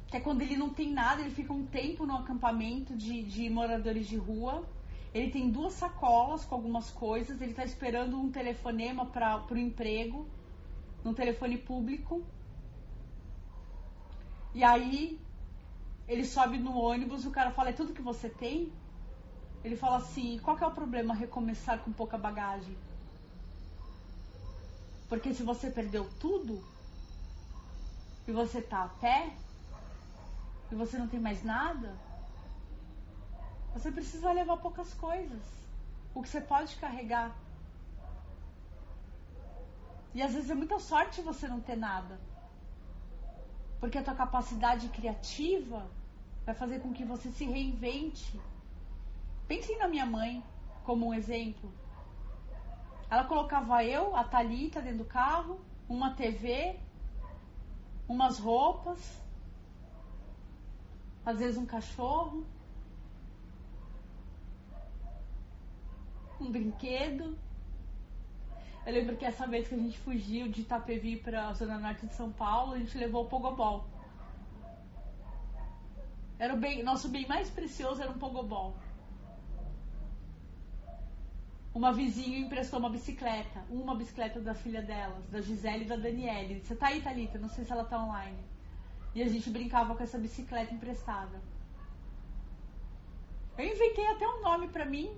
Que é quando ele não tem nada, ele fica um tempo no acampamento de, de moradores de rua. Ele tem duas sacolas com algumas coisas. Ele está esperando um telefonema para o emprego, num telefone público. E aí ele sobe no ônibus, o cara fala: É tudo que você tem? Ele fala assim: qual é o problema recomeçar com pouca bagagem? Porque se você perdeu tudo e você tá a pé e você não tem mais nada, você precisa levar poucas coisas. O que você pode carregar. E às vezes é muita sorte você não ter nada. Porque a tua capacidade criativa vai fazer com que você se reinvente. Pensem na minha mãe como um exemplo. Ela colocava eu, a Thalita, dentro do carro, uma TV, umas roupas, às vezes um cachorro, um brinquedo. Eu lembro que essa vez que a gente fugiu de Itapevi para a zona norte de São Paulo, a gente levou o pogobol. Era o bem, nosso bem mais precioso era um pogobol. Uma vizinha emprestou uma bicicleta, uma bicicleta da filha delas, da Gisele e da Daniele. Você tá aí, Thalita? Não sei se ela tá online. E a gente brincava com essa bicicleta emprestada. Eu inventei até um nome para mim.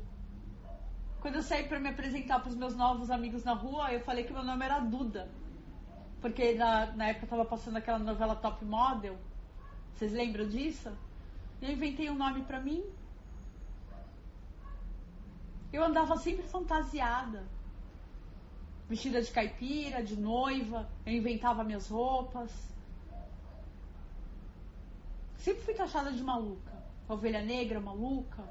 Quando eu saí para me apresentar para os meus novos amigos na rua, eu falei que meu nome era Duda. Porque na, na época eu tava passando aquela novela Top Model. Vocês lembram disso? Eu inventei um nome para mim. Eu andava sempre fantasiada. Vestida de caipira, de noiva. Eu inventava minhas roupas. Sempre fui taxada de maluca. Ovelha negra, maluca.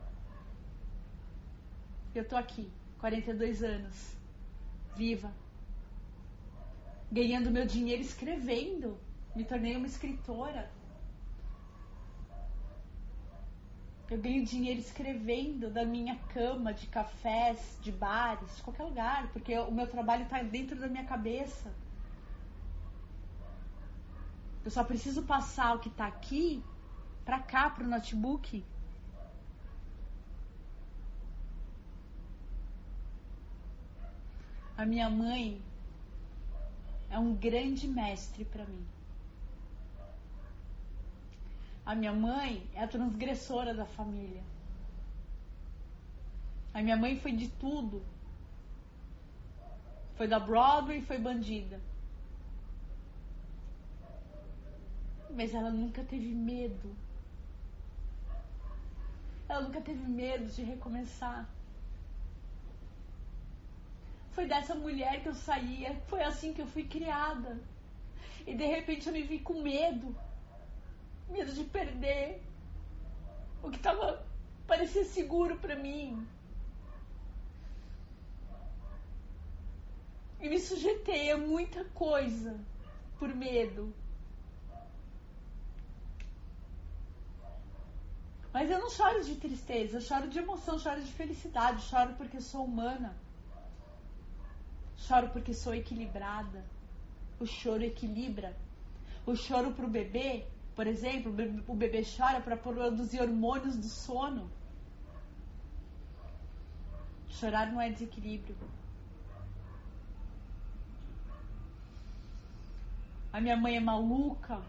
Eu tô aqui, 42 anos, viva. Ganhando meu dinheiro escrevendo. Me tornei uma escritora. Eu ganho dinheiro escrevendo da minha cama, de cafés, de bares, de qualquer lugar, porque o meu trabalho está dentro da minha cabeça. Eu só preciso passar o que está aqui para cá, para o notebook. A minha mãe é um grande mestre para mim. A minha mãe é a transgressora da família. A minha mãe foi de tudo. Foi da Broadway, foi bandida. Mas ela nunca teve medo ela nunca teve medo de recomeçar. Foi dessa mulher que eu saía, foi assim que eu fui criada. E de repente eu me vi com medo. Medo de perder o que tava parecia seguro para mim. E me sujeitei a muita coisa por medo. Mas eu não choro de tristeza, eu choro de emoção, choro de felicidade, choro porque sou humana. Choro porque sou equilibrada. O choro equilibra. O choro para o bebê, por exemplo, o bebê chora para produzir hormônios do sono. Chorar não é desequilíbrio. A minha mãe é maluca,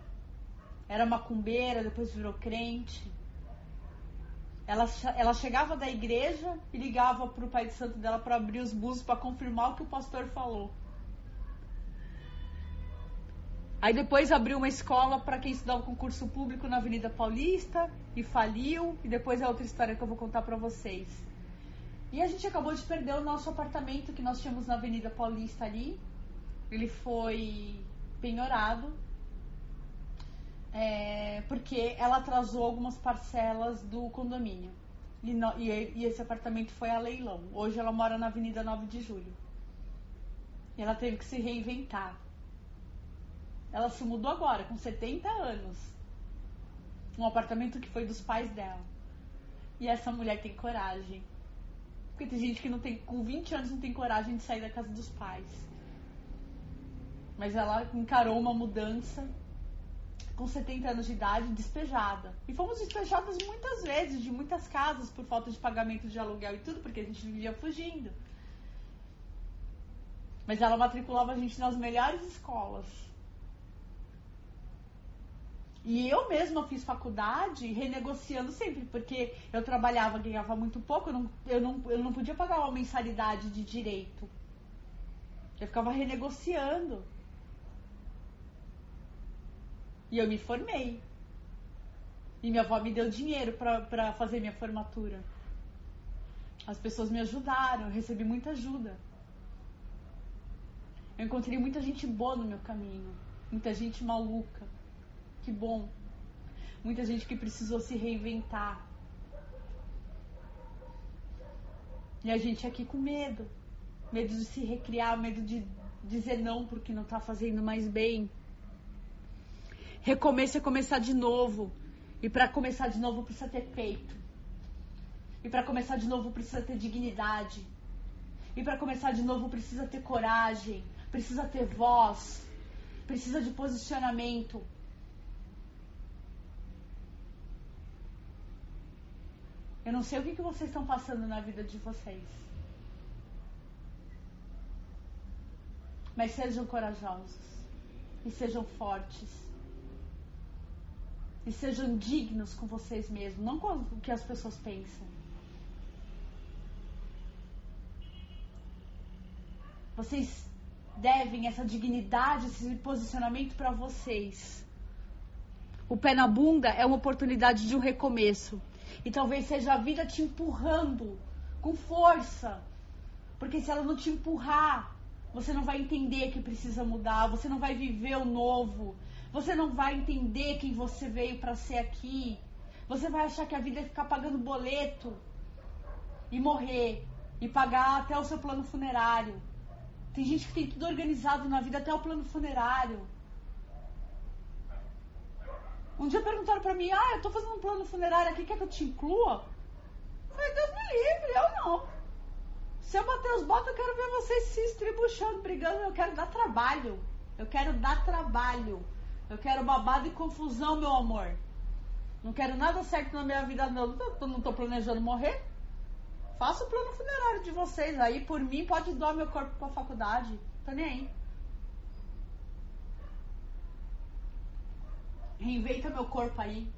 era macumbeira, depois virou crente. Ela, ela chegava da igreja e ligava para o pai de santo dela para abrir os búzios para confirmar o que o pastor falou. Aí depois abriu uma escola para quem estudava concurso público na Avenida Paulista e faliu. E depois é outra história que eu vou contar para vocês. E a gente acabou de perder o nosso apartamento que nós tínhamos na Avenida Paulista ali. Ele foi penhorado é, porque ela atrasou algumas parcelas do condomínio. E, no, e, e, esse apartamento foi a leilão. Hoje ela mora na Avenida 9 de Julho. E ela teve que se reinventar. Ela se mudou agora, com 70 anos. Um apartamento que foi dos pais dela. E essa mulher tem coragem. Porque tem gente que não tem, com 20 anos não tem coragem de sair da casa dos pais. Mas ela encarou uma mudança com 70 anos de idade, despejada. E fomos despejadas muitas vezes de muitas casas por falta de pagamento de aluguel e tudo, porque a gente vivia fugindo. Mas ela matriculava a gente nas melhores escolas. E eu mesma fiz faculdade renegociando sempre, porque eu trabalhava, ganhava muito pouco, eu não, eu não, eu não podia pagar uma mensalidade de direito. Eu ficava renegociando. E eu me formei. E minha avó me deu dinheiro para fazer minha formatura. As pessoas me ajudaram, eu recebi muita ajuda. Eu encontrei muita gente boa no meu caminho, muita gente maluca. Que bom. Muita gente que precisou se reinventar. E a gente aqui com medo. Medo de se recriar, medo de dizer não porque não está fazendo mais bem. Recomeço é começar de novo. E para começar de novo precisa ter peito. E para começar de novo precisa ter dignidade. E para começar de novo precisa ter coragem, precisa ter voz, precisa de posicionamento. Eu não sei o que, que vocês estão passando na vida de vocês. Mas sejam corajosos. E sejam fortes. E sejam dignos com vocês mesmos, não com o que as pessoas pensam. Vocês devem essa dignidade, esse posicionamento para vocês. O pé na bunda é uma oportunidade de um recomeço. E talvez seja a vida te empurrando com força. Porque se ela não te empurrar, você não vai entender que precisa mudar, você não vai viver o novo, você não vai entender quem você veio para ser aqui. Você vai achar que a vida é ficar pagando boleto e morrer e pagar até o seu plano funerário. Tem gente que tem tudo organizado na vida, até o plano funerário. Um dia perguntaram pra mim, ah, eu tô fazendo um plano funerário aqui, quer que eu te inclua? Eu falei, Deus me livre, eu não. Se eu bater os eu quero ver vocês se estribuchando, brigando, eu quero dar trabalho. Eu quero dar trabalho. Eu quero babado e confusão, meu amor. Não quero nada certo na minha vida, não. Eu não tô planejando morrer. Faça o plano funerário de vocês aí, por mim, pode doar meu corpo pra faculdade. Tô nem aí. Reinventa meu corpo aí.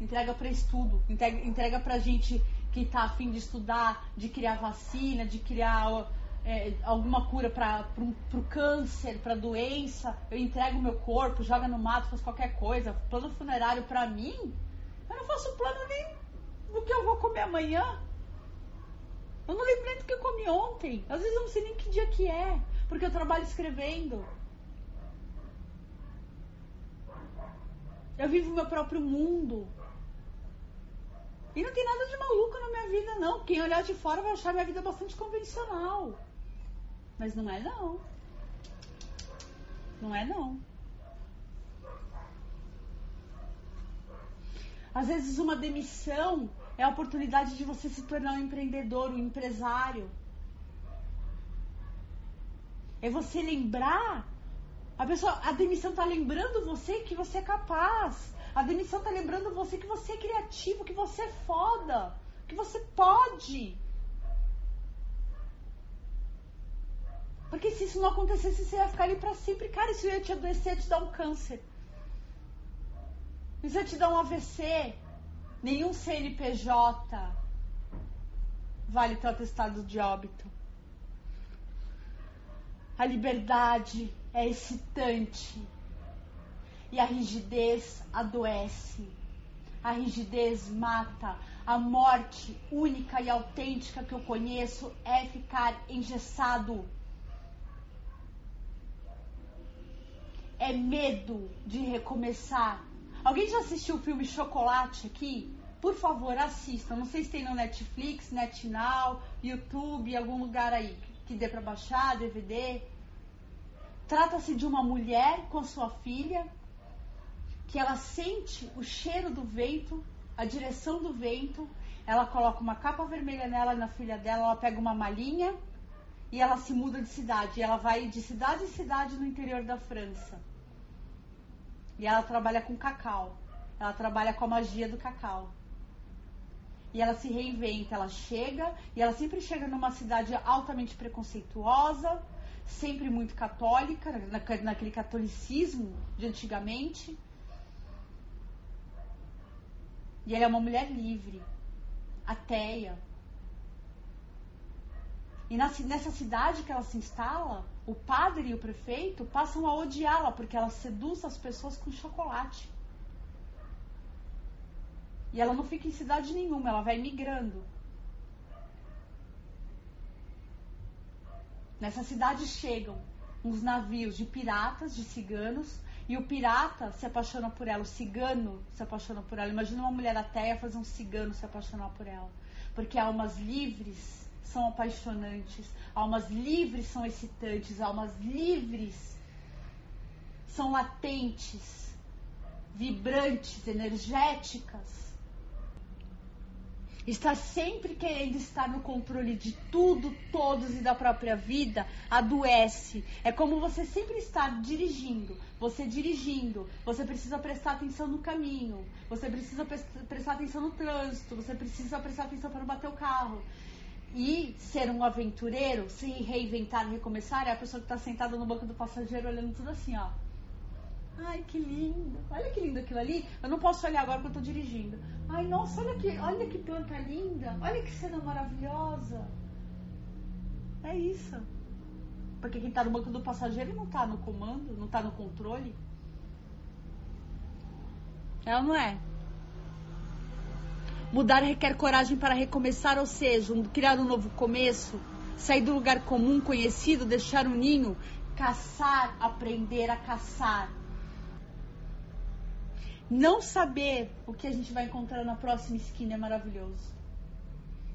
Entrega para estudo. Entrega, entrega pra gente que tá afim de estudar, de criar vacina, de criar é, alguma cura para o câncer, para doença. Eu entrego meu corpo, joga no mato, faz qualquer coisa. Plano funerário para mim, eu não faço plano nem do que eu vou comer amanhã. Eu não lembro nem do que eu comi ontem. Às vezes eu não sei nem que dia que é, porque eu trabalho escrevendo. Eu vivo meu próprio mundo. E não tem nada de maluco na minha vida, não. Quem olhar de fora vai achar minha vida bastante convencional. Mas não é não. Não é não. Às vezes uma demissão é a oportunidade de você se tornar um empreendedor, um empresário. É você lembrar a pessoa, a demissão está lembrando você que você é capaz. A demissão está lembrando você que você é criativo, que você é foda, que você pode. Porque se isso não acontecesse, você ia ficar ali para sempre. Cara, isso ia te adoecer, ia te dar um câncer. Isso ia te dar um AVC. Nenhum CNPJ vale teu atestado de óbito. A liberdade é excitante e a rigidez adoece. A rigidez mata. A morte única e autêntica que eu conheço é ficar engessado. É medo de recomeçar. Alguém já assistiu o filme Chocolate aqui? Por favor, assista. Não sei se tem no Netflix, NetNow, YouTube, algum lugar aí que dê para baixar, DVD. Trata-se de uma mulher com sua filha que ela sente o cheiro do vento, a direção do vento. Ela coloca uma capa vermelha nela e na filha dela, ela pega uma malinha e ela se muda de cidade. Ela vai de cidade em cidade no interior da França. E ela trabalha com cacau. Ela trabalha com a magia do cacau. E ela se reinventa, ela chega, e ela sempre chega numa cidade altamente preconceituosa, sempre muito católica, naquele catolicismo de antigamente. E ela é uma mulher livre, ateia. E nessa cidade que ela se instala, o padre e o prefeito passam a odiá-la porque ela seduz as pessoas com chocolate. E ela não fica em cidade nenhuma, ela vai migrando. Nessa cidade chegam uns navios de piratas, de ciganos, e o pirata se apaixona por ela, o cigano se apaixona por ela. Imagina uma mulher ateia fazer um cigano se apaixonar por ela. Porque almas livres são apaixonantes, almas livres são excitantes, almas livres são latentes, vibrantes, energéticas está sempre querendo estar no controle de tudo, todos e da própria vida, adoece. É como você sempre estar dirigindo, você dirigindo, você precisa prestar atenção no caminho, você precisa prestar atenção no trânsito, você precisa prestar atenção para não bater o carro. E ser um aventureiro, se reinventar, recomeçar, é a pessoa que está sentada no banco do passageiro olhando tudo assim, ó. Ai, que lindo. Olha que lindo aquilo ali. Eu não posso olhar agora porque eu estou dirigindo. Ai, nossa, olha que, olha que planta linda. Olha que cena maravilhosa. É isso. Porque quem está no banco do passageiro não está no comando, não está no controle. É ou não é? Mudar requer coragem para recomeçar, ou seja, criar um novo começo, sair do lugar comum, conhecido, deixar o um ninho, caçar, aprender a caçar. Não saber o que a gente vai encontrar na próxima esquina é maravilhoso.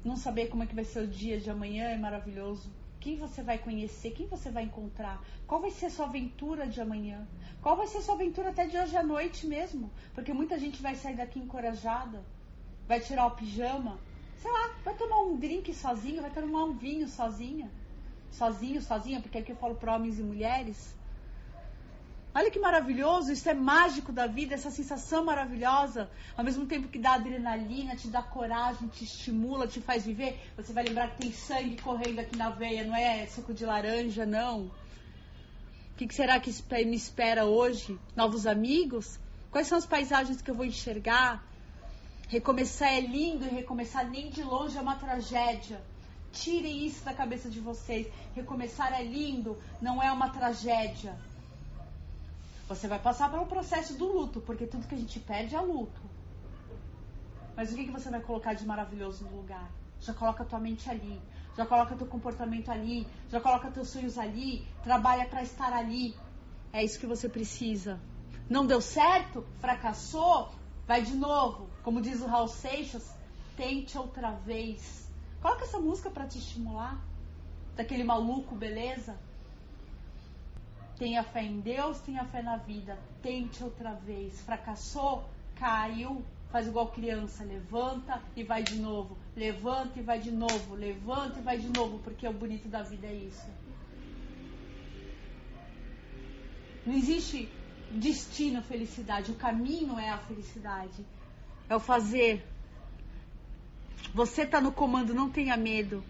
Não saber como é que vai ser o dia de amanhã é maravilhoso. Quem você vai conhecer, quem você vai encontrar, qual vai ser a sua aventura de amanhã, qual vai ser a sua aventura até de hoje à noite mesmo, porque muita gente vai sair daqui encorajada, vai tirar o pijama, sei lá, vai tomar um drink sozinho, vai tomar um vinho sozinha, sozinho, sozinha, porque aqui eu falo para homens e mulheres, Olha que maravilhoso, isso é mágico da vida, essa sensação maravilhosa, ao mesmo tempo que dá adrenalina, te dá coragem, te estimula, te faz viver. Você vai lembrar que tem sangue correndo aqui na veia, não é suco de laranja, não. O que, será que me espera hoje? Novos amigos? Quais são as paisagens que eu vou enxergar? Recomeçar é lindo e recomeçar nem de longe é uma tragédia. Tirem isso da cabeça de vocês. Recomeçar é lindo, não é uma tragédia. Você vai passar pelo processo do luto, porque tudo que a gente perde é luto. Mas o que, que você vai colocar de maravilhoso no lugar? Já coloca tua mente ali, já coloca teu comportamento ali, já coloca teus sonhos ali, trabalha para estar ali. É isso que você precisa. Não deu certo? Fracassou? Vai de novo. Como diz o Raul Seixas, tente outra vez. Coloca essa música para te estimular. Daquele maluco, beleza? Tenha fé em Deus, tenha fé na vida. Tente outra vez. Fracassou, caiu, faz igual criança, levanta e vai de novo. Levanta e vai de novo. Levanta e vai de novo, porque o bonito da vida é isso. Não existe destino, felicidade. O caminho é a felicidade. É o fazer. Você está no comando, não tenha medo.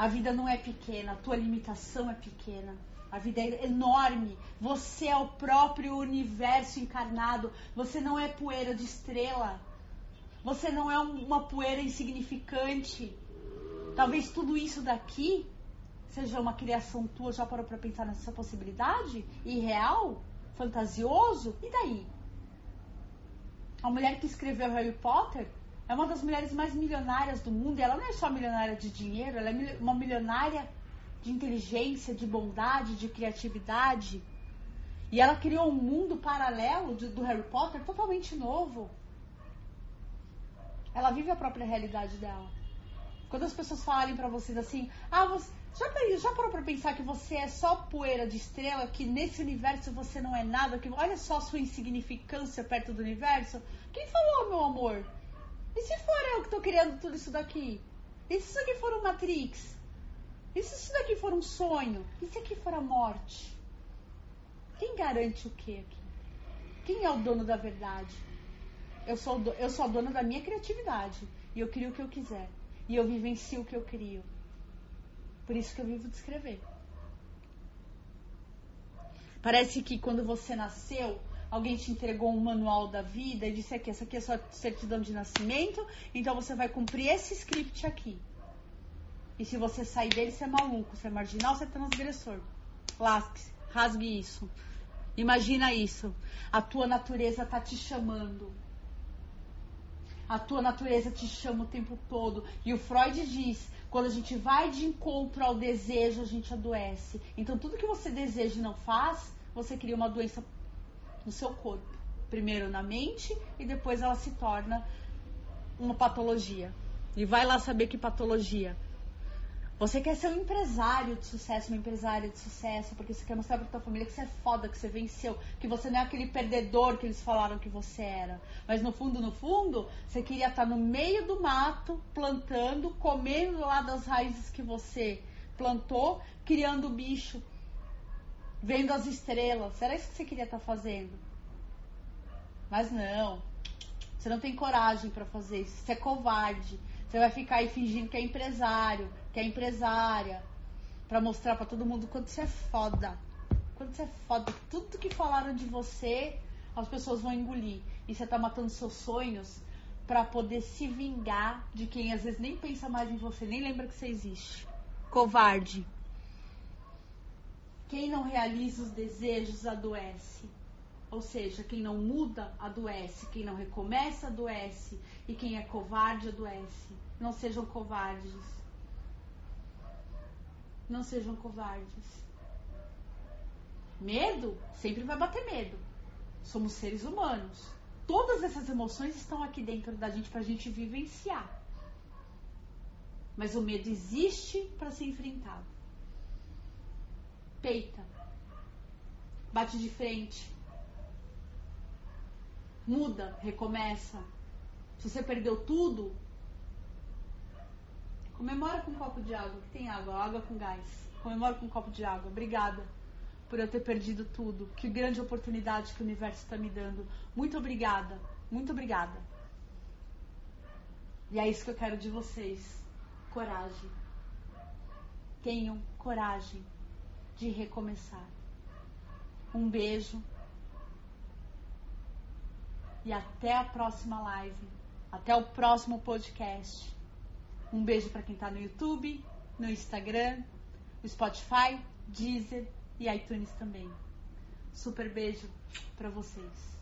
A vida não é pequena, a tua limitação é pequena. A vida é enorme. Você é o próprio universo encarnado. Você não é poeira de estrela. Você não é uma poeira insignificante. Talvez tudo isso daqui seja uma criação tua. Já parou para pensar nessa possibilidade? Irreal? Fantasioso? E daí? A mulher que escreveu Harry Potter é uma das mulheres mais milionárias do mundo. E ela não é só milionária de dinheiro, ela é uma milionária de inteligência, de bondade, de criatividade. E ela criou um mundo paralelo de, do Harry Potter totalmente novo. Ela vive a própria realidade dela. Quando as pessoas falarem para vocês assim, ah, você, já, já parou pra pensar que você é só poeira de estrela, que nesse universo você não é nada, que olha só a sua insignificância perto do universo? Quem falou, meu amor? E se for eu que tô criando tudo isso daqui? E se isso aqui for um Matrix? E se isso daqui for um sonho? E se aqui for a morte? Quem garante o que aqui? Quem é o dono da verdade? Eu sou, do, eu sou a dona da minha criatividade. E eu crio o que eu quiser. E eu vivencio o que eu crio. Por isso que eu vivo de escrever. Parece que quando você nasceu, alguém te entregou um manual da vida e disse aqui, essa aqui é a sua certidão de nascimento, então você vai cumprir esse script aqui. E se você sair dele, você é maluco, você é marginal, você é transgressor. Lasque-se, rasgue isso. Imagina isso. A tua natureza está te chamando. A tua natureza te chama o tempo todo. E o Freud diz: Quando a gente vai de encontro ao desejo, a gente adoece. Então, tudo que você deseja e não faz, você cria uma doença no seu corpo. Primeiro na mente e depois ela se torna uma patologia. E vai lá saber que patologia. Você quer ser um empresário de sucesso, uma empresária de sucesso, porque você quer mostrar pra tua família que você é foda, que você venceu, que você não é aquele perdedor que eles falaram que você era. Mas no fundo, no fundo, você queria estar no meio do mato, plantando, comendo lá das raízes que você plantou, criando bicho, vendo as estrelas. Era isso que você queria estar fazendo. Mas não. Você não tem coragem para fazer isso. Você é covarde. Você vai ficar aí fingindo que é empresário, que é empresária, para mostrar para todo mundo quanto você é foda. Quanto você é foda. Tudo que falaram de você, as pessoas vão engolir. E você tá matando seus sonhos para poder se vingar de quem às vezes nem pensa mais em você, nem lembra que você existe. Covarde. Quem não realiza os desejos adoece. Ou seja, quem não muda, adoece. Quem não recomeça, adoece. E quem é covarde, adoece. Não sejam covardes. Não sejam covardes. Medo sempre vai bater medo. Somos seres humanos. Todas essas emoções estão aqui dentro da gente para a gente vivenciar. Mas o medo existe para ser enfrentado. Peita. Bate de frente muda, recomeça. Se você perdeu tudo, comemora com um copo de água, que tem água, água com gás. Comemora com um copo de água. Obrigada por eu ter perdido tudo. Que grande oportunidade que o universo está me dando. Muito obrigada, muito obrigada. E é isso que eu quero de vocês. Coragem. Tenham coragem de recomeçar. Um beijo e até a próxima live. Até o próximo podcast. Um beijo para quem está no YouTube, no Instagram, no Spotify, Deezer e iTunes também. Super beijo para vocês.